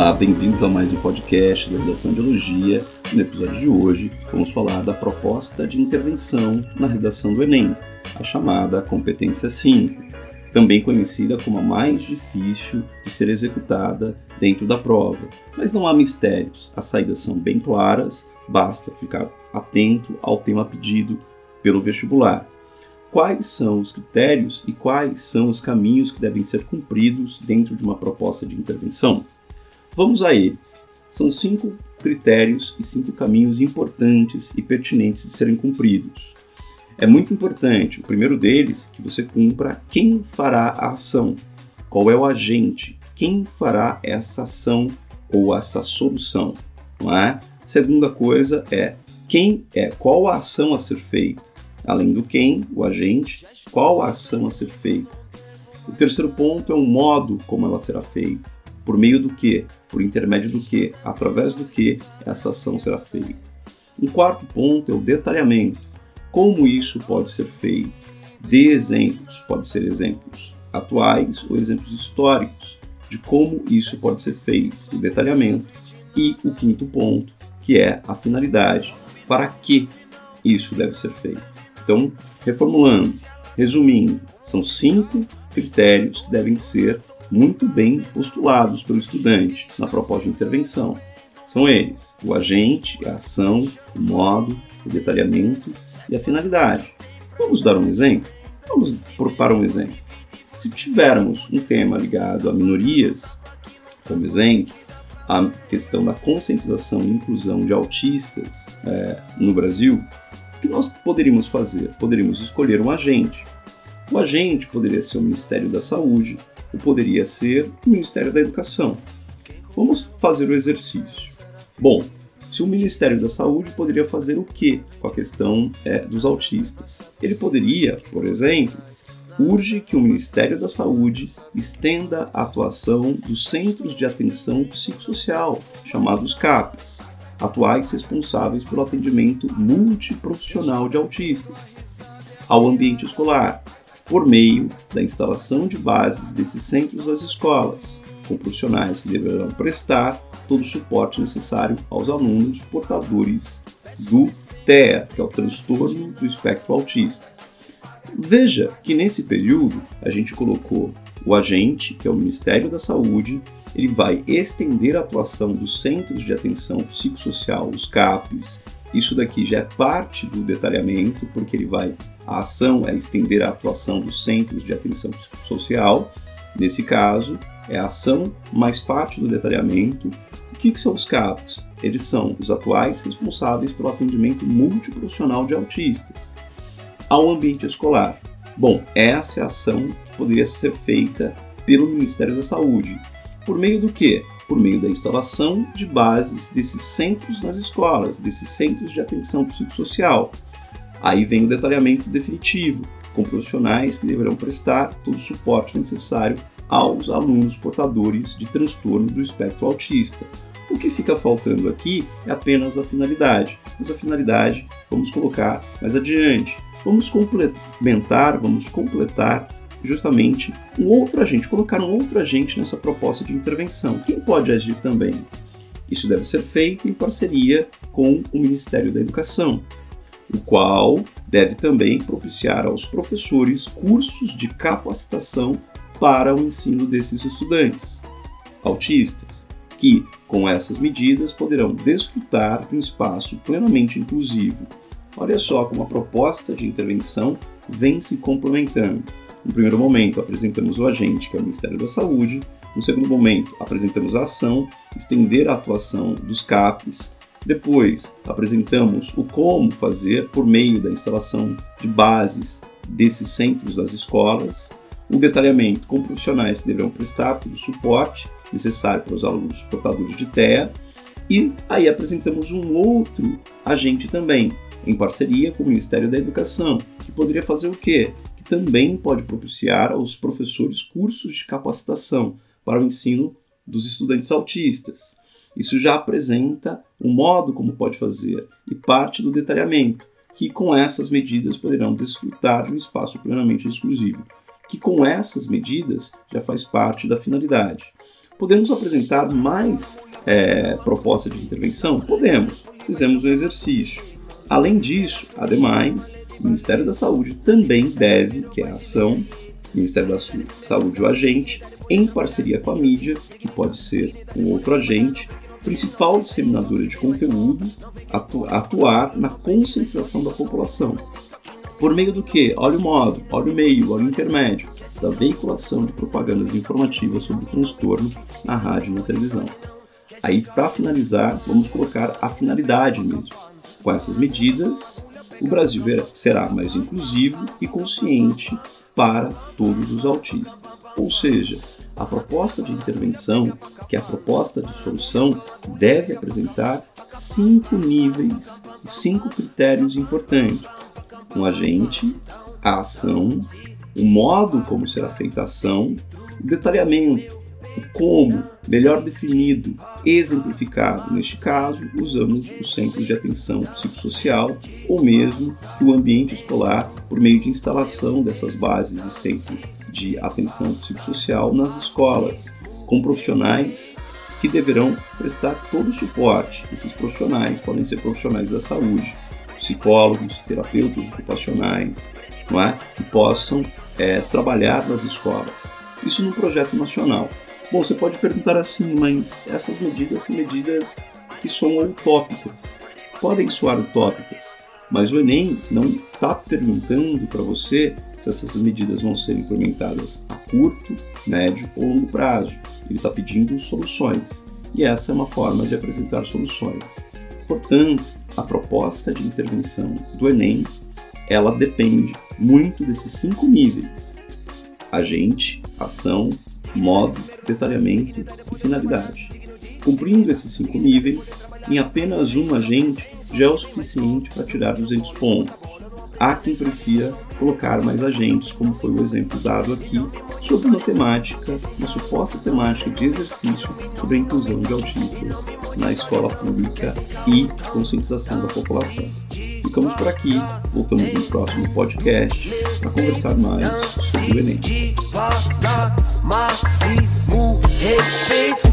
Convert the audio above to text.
Olá, bem-vindos a mais um podcast da Redação de Elogia. No episódio de hoje, vamos falar da proposta de intervenção na redação do Enem, a chamada competência 5, também conhecida como a mais difícil de ser executada dentro da prova. Mas não há mistérios, as saídas são bem claras, basta ficar atento ao tema pedido pelo vestibular. Quais são os critérios e quais são os caminhos que devem ser cumpridos dentro de uma proposta de intervenção? Vamos a eles. São cinco critérios e cinco caminhos importantes e pertinentes de serem cumpridos. É muito importante, o primeiro deles, que você cumpra quem fará a ação, qual é o agente, quem fará essa ação ou essa solução, não é? Segunda coisa é quem é, qual a ação a ser feita, além do quem, o agente, qual a ação a ser feita. O terceiro ponto é o modo como ela será feita. Por meio do que? Por intermédio do que? Através do que essa ação será feita. Um quarto ponto é o detalhamento. Como isso pode ser feito? Dê exemplos, pode ser exemplos atuais ou exemplos históricos de como isso pode ser feito, o detalhamento. E o quinto ponto, que é a finalidade, para que isso deve ser feito. Então, reformulando, resumindo, são cinco critérios que devem ser muito bem postulados pelo estudante na proposta de intervenção. São eles: o agente, a ação, o modo, o detalhamento e a finalidade. Vamos dar um exemplo? Vamos para um exemplo. Se tivermos um tema ligado a minorias, como exemplo, a questão da conscientização e inclusão de autistas é, no Brasil, o que nós poderíamos fazer? Poderíamos escolher um agente. O agente poderia ser o Ministério da Saúde, ou poderia ser o Ministério da Educação. Vamos fazer o exercício. Bom, se o Ministério da Saúde poderia fazer o que com a questão é, dos autistas? Ele poderia, por exemplo, urge que o Ministério da Saúde estenda a atuação dos Centros de Atenção Psicossocial, chamados CAPs, atuais responsáveis pelo atendimento multiprofissional de autistas, ao ambiente escolar, por meio da instalação de bases desses centros nas escolas, com profissionais que deverão prestar todo o suporte necessário aos alunos portadores do TEA, que é o transtorno do espectro autista. Veja que nesse período a gente colocou o agente, que é o Ministério da Saúde, ele vai estender a atuação dos centros de atenção psicossocial, os CAPs. Isso daqui já é parte do detalhamento, porque ele vai a ação é estender a atuação dos centros de atenção psicossocial. Nesse caso, é a ação mais parte do detalhamento. O que, que são os CAPs? Eles são os atuais responsáveis pelo atendimento multiprofissional de autistas ao ambiente escolar. Bom, essa é a ação que poderia ser feita pelo Ministério da Saúde. Por meio do quê? Por meio da instalação de bases desses centros nas escolas, desses centros de atenção psicossocial. Aí vem o detalhamento definitivo, com profissionais que deverão prestar todo o suporte necessário aos alunos portadores de transtorno do espectro autista. O que fica faltando aqui é apenas a finalidade, mas a finalidade vamos colocar mais adiante. Vamos complementar, vamos completar justamente um outro agente, colocar um outro agente nessa proposta de intervenção. Quem pode agir também? Isso deve ser feito em parceria com o Ministério da Educação, o qual deve também propiciar aos professores cursos de capacitação para o ensino desses estudantes autistas, que, com essas medidas, poderão desfrutar de um espaço plenamente inclusivo. Olha só como a proposta de intervenção vem se complementando. No primeiro momento, apresentamos o agente, que é o Ministério da Saúde. No segundo momento, apresentamos a ação, estender a atuação dos CAPs, depois, apresentamos o como fazer por meio da instalação de bases desses centros das escolas, o detalhamento com profissionais que deverão prestar todo o suporte necessário para os alunos portadores de TEA, e aí apresentamos um outro agente também, em parceria com o Ministério da Educação, que poderia fazer o quê? Também pode propiciar aos professores cursos de capacitação para o ensino dos estudantes autistas. Isso já apresenta o modo como pode fazer e parte do detalhamento, que com essas medidas poderão desfrutar de um espaço plenamente exclusivo, que com essas medidas já faz parte da finalidade. Podemos apresentar mais é, proposta de intervenção? Podemos. Fizemos um exercício. Além disso, ademais, o Ministério da Saúde também deve, que é a ação, Ministério da Saúde, o agente, em parceria com a mídia, que pode ser um outro agente, principal disseminadora de conteúdo, atu atuar na conscientização da população. Por meio do que? Olha o modo, olha o meio, olha o intermédio, da veiculação de propagandas informativas sobre o transtorno na rádio e na televisão. Aí, para finalizar, vamos colocar a finalidade mesmo. Com essas medidas, o Brasil será mais inclusivo e consciente para todos os autistas. Ou seja, a proposta de intervenção, que é a proposta de solução, deve apresentar cinco níveis e cinco critérios importantes: um agente, a ação, o modo como será feita a ação, o detalhamento, o como, melhor definido, exemplificado. Neste caso, usamos os centros de atenção psicossocial ou mesmo o ambiente escolar por meio de instalação dessas bases de centro de atenção psicossocial nas escolas, com profissionais que deverão prestar todo o suporte. Esses profissionais podem ser profissionais da saúde, psicólogos, terapeutas ocupacionais, não é? que possam é, trabalhar nas escolas. Isso no projeto nacional. Bom, você pode perguntar assim, mas essas medidas são medidas que são utópicas. Podem soar utópicas, mas o Enem não está perguntando para você se essas medidas vão ser implementadas a curto, médio ou longo prazo. Ele está pedindo soluções. E essa é uma forma de apresentar soluções. Portanto, a proposta de intervenção do Enem, ela depende muito desses cinco níveis: agente, ação, modo, detalhamento e finalidade. Cumprindo esses cinco níveis, em apenas um agente já é o suficiente para tirar 200 pontos. Há quem prefira colocar mais agentes, como foi o exemplo dado aqui, sobre uma temática, uma suposta temática de exercício sobre a inclusão de autistas na escola pública e conscientização da população. Ficamos por aqui, voltamos no próximo podcast para conversar mais sobre o Enem. Máximo respeito,